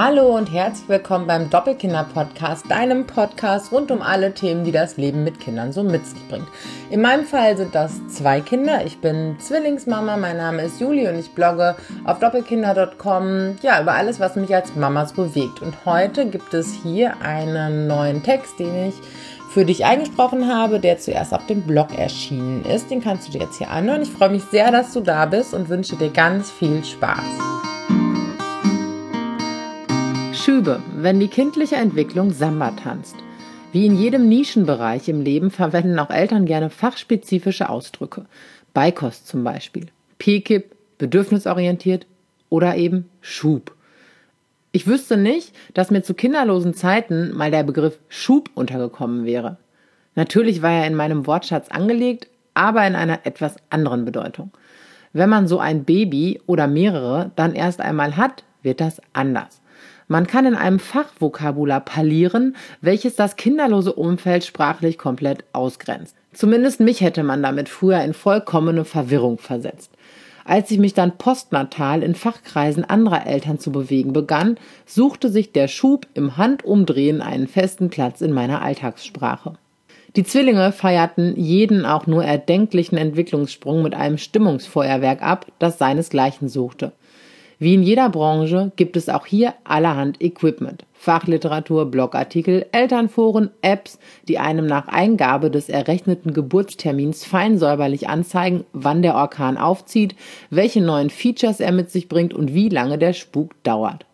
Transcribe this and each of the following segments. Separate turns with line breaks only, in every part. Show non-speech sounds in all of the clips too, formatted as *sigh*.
Hallo und herzlich willkommen beim Doppelkinder-Podcast, deinem Podcast rund um alle Themen, die das Leben mit Kindern so mit sich bringt. In meinem Fall sind das zwei Kinder. Ich bin Zwillingsmama, mein Name ist Juli und ich blogge auf doppelkinder.com ja, über alles, was mich als Mama so bewegt. Und heute gibt es hier einen neuen Text, den ich für dich eingesprochen habe, der zuerst auf dem Blog erschienen ist. Den kannst du dir jetzt hier anhören. Ich freue mich sehr, dass du da bist und wünsche dir ganz viel Spaß. Schübe, wenn die kindliche Entwicklung Samba tanzt. Wie in jedem Nischenbereich im Leben verwenden auch Eltern gerne fachspezifische Ausdrücke. Beikost zum Beispiel, PKIP, bedürfnisorientiert oder eben Schub. Ich wüsste nicht, dass mir zu kinderlosen Zeiten mal der Begriff Schub untergekommen wäre. Natürlich war er in meinem Wortschatz angelegt, aber in einer etwas anderen Bedeutung. Wenn man so ein Baby oder mehrere dann erst einmal hat, wird das anders. Man kann in einem Fachvokabular parlieren, welches das kinderlose Umfeld sprachlich komplett ausgrenzt. Zumindest mich hätte man damit früher in vollkommene Verwirrung versetzt. Als ich mich dann postnatal in Fachkreisen anderer Eltern zu bewegen begann, suchte sich der Schub im Handumdrehen einen festen Platz in meiner Alltagssprache. Die Zwillinge feierten jeden auch nur erdenklichen Entwicklungssprung mit einem Stimmungsfeuerwerk ab, das seinesgleichen suchte. Wie in jeder Branche gibt es auch hier allerhand Equipment. Fachliteratur, Blogartikel, Elternforen, Apps, die einem nach Eingabe des errechneten Geburtstermins fein säuberlich anzeigen, wann der Orkan aufzieht, welche neuen Features er mit sich bringt und wie lange der Spuk dauert.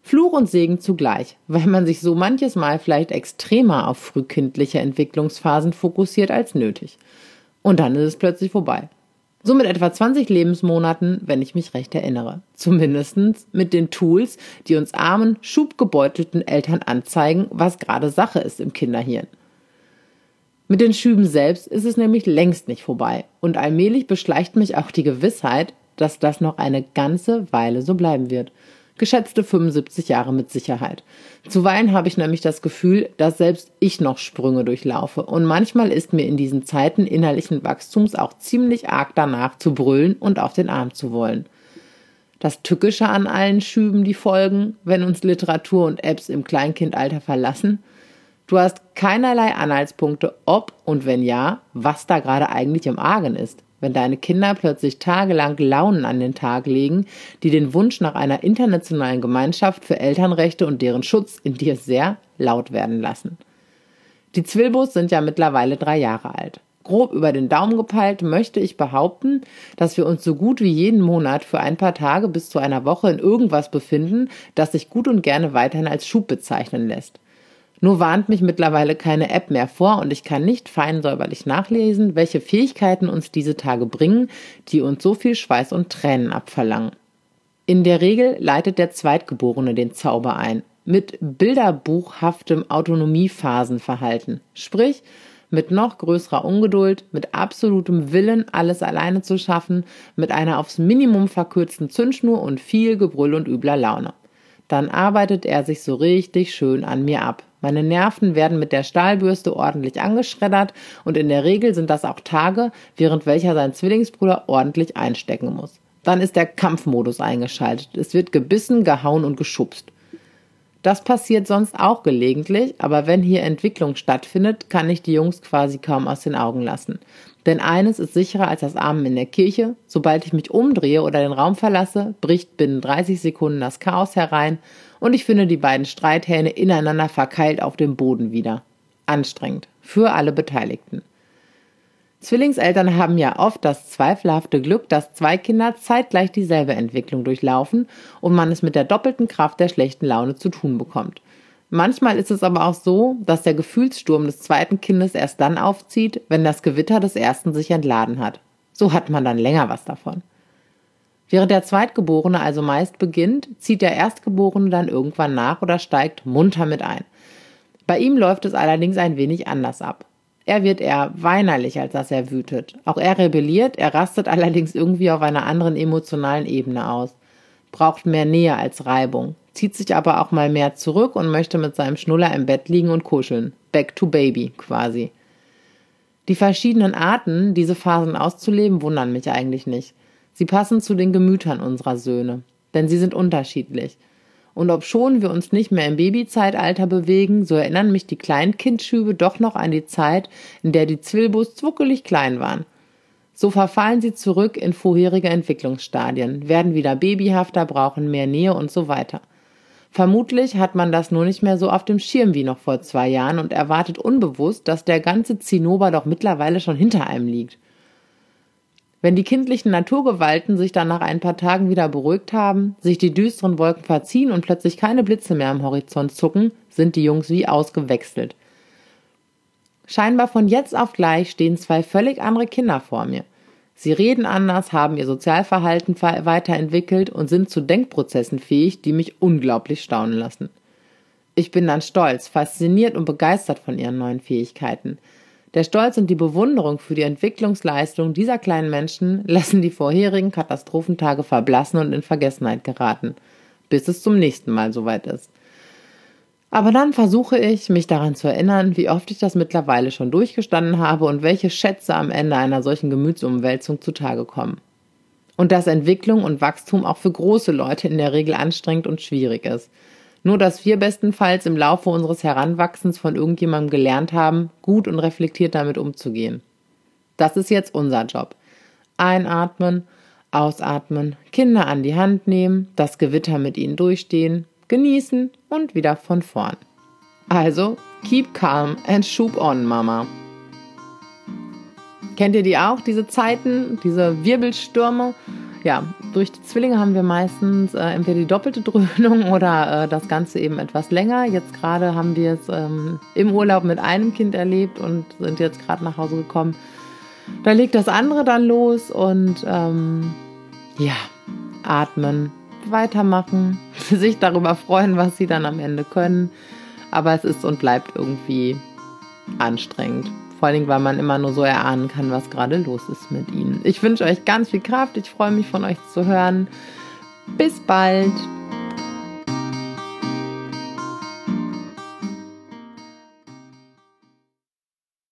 Fluch und Segen zugleich, weil man sich so manches Mal vielleicht extremer auf frühkindliche Entwicklungsphasen fokussiert als nötig. Und dann ist es plötzlich vorbei. So mit etwa 20 Lebensmonaten, wenn ich mich recht erinnere. Zumindestens mit den Tools, die uns armen, schubgebeutelten Eltern anzeigen, was gerade Sache ist im Kinderhirn. Mit den Schüben selbst ist es nämlich längst nicht vorbei und allmählich beschleicht mich auch die Gewissheit, dass das noch eine ganze Weile so bleiben wird geschätzte 75 Jahre mit Sicherheit. Zuweilen habe ich nämlich das Gefühl, dass selbst ich noch Sprünge durchlaufe und manchmal ist mir in diesen Zeiten innerlichen Wachstums auch ziemlich arg danach zu brüllen und auf den Arm zu wollen. Das Tückische an allen Schüben, die folgen, wenn uns Literatur und Apps im Kleinkindalter verlassen, du hast keinerlei Anhaltspunkte, ob und wenn ja, was da gerade eigentlich im Argen ist wenn deine Kinder plötzlich tagelang Launen an den Tag legen, die den Wunsch nach einer internationalen Gemeinschaft für Elternrechte und deren Schutz in dir sehr laut werden lassen. Die Zwilbos sind ja mittlerweile drei Jahre alt. Grob über den Daumen gepeilt möchte ich behaupten, dass wir uns so gut wie jeden Monat für ein paar Tage bis zu einer Woche in irgendwas befinden, das sich gut und gerne weiterhin als Schub bezeichnen lässt. Nur warnt mich mittlerweile keine App mehr vor und ich kann nicht fein säuberlich nachlesen, welche Fähigkeiten uns diese Tage bringen, die uns so viel Schweiß und Tränen abverlangen. In der Regel leitet der Zweitgeborene den Zauber ein, mit bilderbuchhaftem Autonomiephasenverhalten, sprich mit noch größerer Ungeduld, mit absolutem Willen, alles alleine zu schaffen, mit einer aufs Minimum verkürzten Zündschnur und viel Gebrüll und übler Laune. Dann arbeitet er sich so richtig schön an mir ab. Meine Nerven werden mit der Stahlbürste ordentlich angeschreddert und in der Regel sind das auch Tage, während welcher sein Zwillingsbruder ordentlich einstecken muss. Dann ist der Kampfmodus eingeschaltet. Es wird gebissen, gehauen und geschubst. Das passiert sonst auch gelegentlich, aber wenn hier Entwicklung stattfindet, kann ich die Jungs quasi kaum aus den Augen lassen. Denn eines ist sicherer als das Amen in der Kirche. Sobald ich mich umdrehe oder den Raum verlasse, bricht binnen 30 Sekunden das Chaos herein und ich finde die beiden Streithähne ineinander verkeilt auf dem Boden wieder. Anstrengend. Für alle Beteiligten. Zwillingseltern haben ja oft das zweifelhafte Glück, dass zwei Kinder zeitgleich dieselbe Entwicklung durchlaufen und man es mit der doppelten Kraft der schlechten Laune zu tun bekommt. Manchmal ist es aber auch so, dass der Gefühlssturm des zweiten Kindes erst dann aufzieht, wenn das Gewitter des ersten sich entladen hat. So hat man dann länger was davon. Während der Zweitgeborene also meist beginnt, zieht der Erstgeborene dann irgendwann nach oder steigt munter mit ein. Bei ihm läuft es allerdings ein wenig anders ab. Er wird eher weinerlich, als dass er wütet. Auch er rebelliert, er rastet allerdings irgendwie auf einer anderen emotionalen Ebene aus. Braucht mehr Nähe als Reibung, zieht sich aber auch mal mehr zurück und möchte mit seinem Schnuller im Bett liegen und kuscheln. Back to Baby quasi. Die verschiedenen Arten, diese Phasen auszuleben, wundern mich eigentlich nicht. Sie passen zu den Gemütern unserer Söhne, denn sie sind unterschiedlich. Und ob schon wir uns nicht mehr im Babyzeitalter bewegen, so erinnern mich die Kleinkindschübe doch noch an die Zeit, in der die Zwilbus zuckelig klein waren. So verfallen sie zurück in vorherige Entwicklungsstadien, werden wieder babyhafter, brauchen mehr Nähe und so weiter. Vermutlich hat man das nur nicht mehr so auf dem Schirm wie noch vor zwei Jahren und erwartet unbewusst, dass der ganze Zinnober doch mittlerweile schon hinter einem liegt. Wenn die kindlichen Naturgewalten sich dann nach ein paar Tagen wieder beruhigt haben, sich die düsteren Wolken verziehen und plötzlich keine Blitze mehr am Horizont zucken, sind die Jungs wie ausgewechselt. Scheinbar von jetzt auf gleich stehen zwei völlig andere Kinder vor mir. Sie reden anders, haben ihr Sozialverhalten weiterentwickelt und sind zu Denkprozessen fähig, die mich unglaublich staunen lassen. Ich bin dann stolz, fasziniert und begeistert von ihren neuen Fähigkeiten. Der Stolz und die Bewunderung für die Entwicklungsleistung dieser kleinen Menschen lassen die vorherigen Katastrophentage verblassen und in Vergessenheit geraten, bis es zum nächsten Mal soweit ist. Aber dann versuche ich, mich daran zu erinnern, wie oft ich das mittlerweile schon durchgestanden habe und welche Schätze am Ende einer solchen Gemütsumwälzung zutage kommen. Und dass Entwicklung und Wachstum auch für große Leute in der Regel anstrengend und schwierig ist – nur, dass wir bestenfalls im Laufe unseres Heranwachsens von irgendjemandem gelernt haben, gut und reflektiert damit umzugehen. Das ist jetzt unser Job. Einatmen, ausatmen, Kinder an die Hand nehmen, das Gewitter mit ihnen durchstehen, genießen und wieder von vorn. Also, keep calm and shoop on, Mama. Kennt ihr die auch, diese Zeiten, diese Wirbelstürme? Ja, durch die Zwillinge haben wir meistens äh, entweder die doppelte Dröhnung *laughs* oder äh, das Ganze eben etwas länger. Jetzt gerade haben wir es ähm, im Urlaub mit einem Kind erlebt und sind jetzt gerade nach Hause gekommen. Da legt das andere dann los und ähm, ja, atmen, weitermachen, *laughs* sich darüber freuen, was sie dann am Ende können. Aber es ist und bleibt irgendwie anstrengend. Vor Dingen, weil man immer nur so erahnen kann, was gerade los ist mit ihnen. Ich wünsche euch ganz viel Kraft. Ich freue mich von euch zu hören. Bis bald.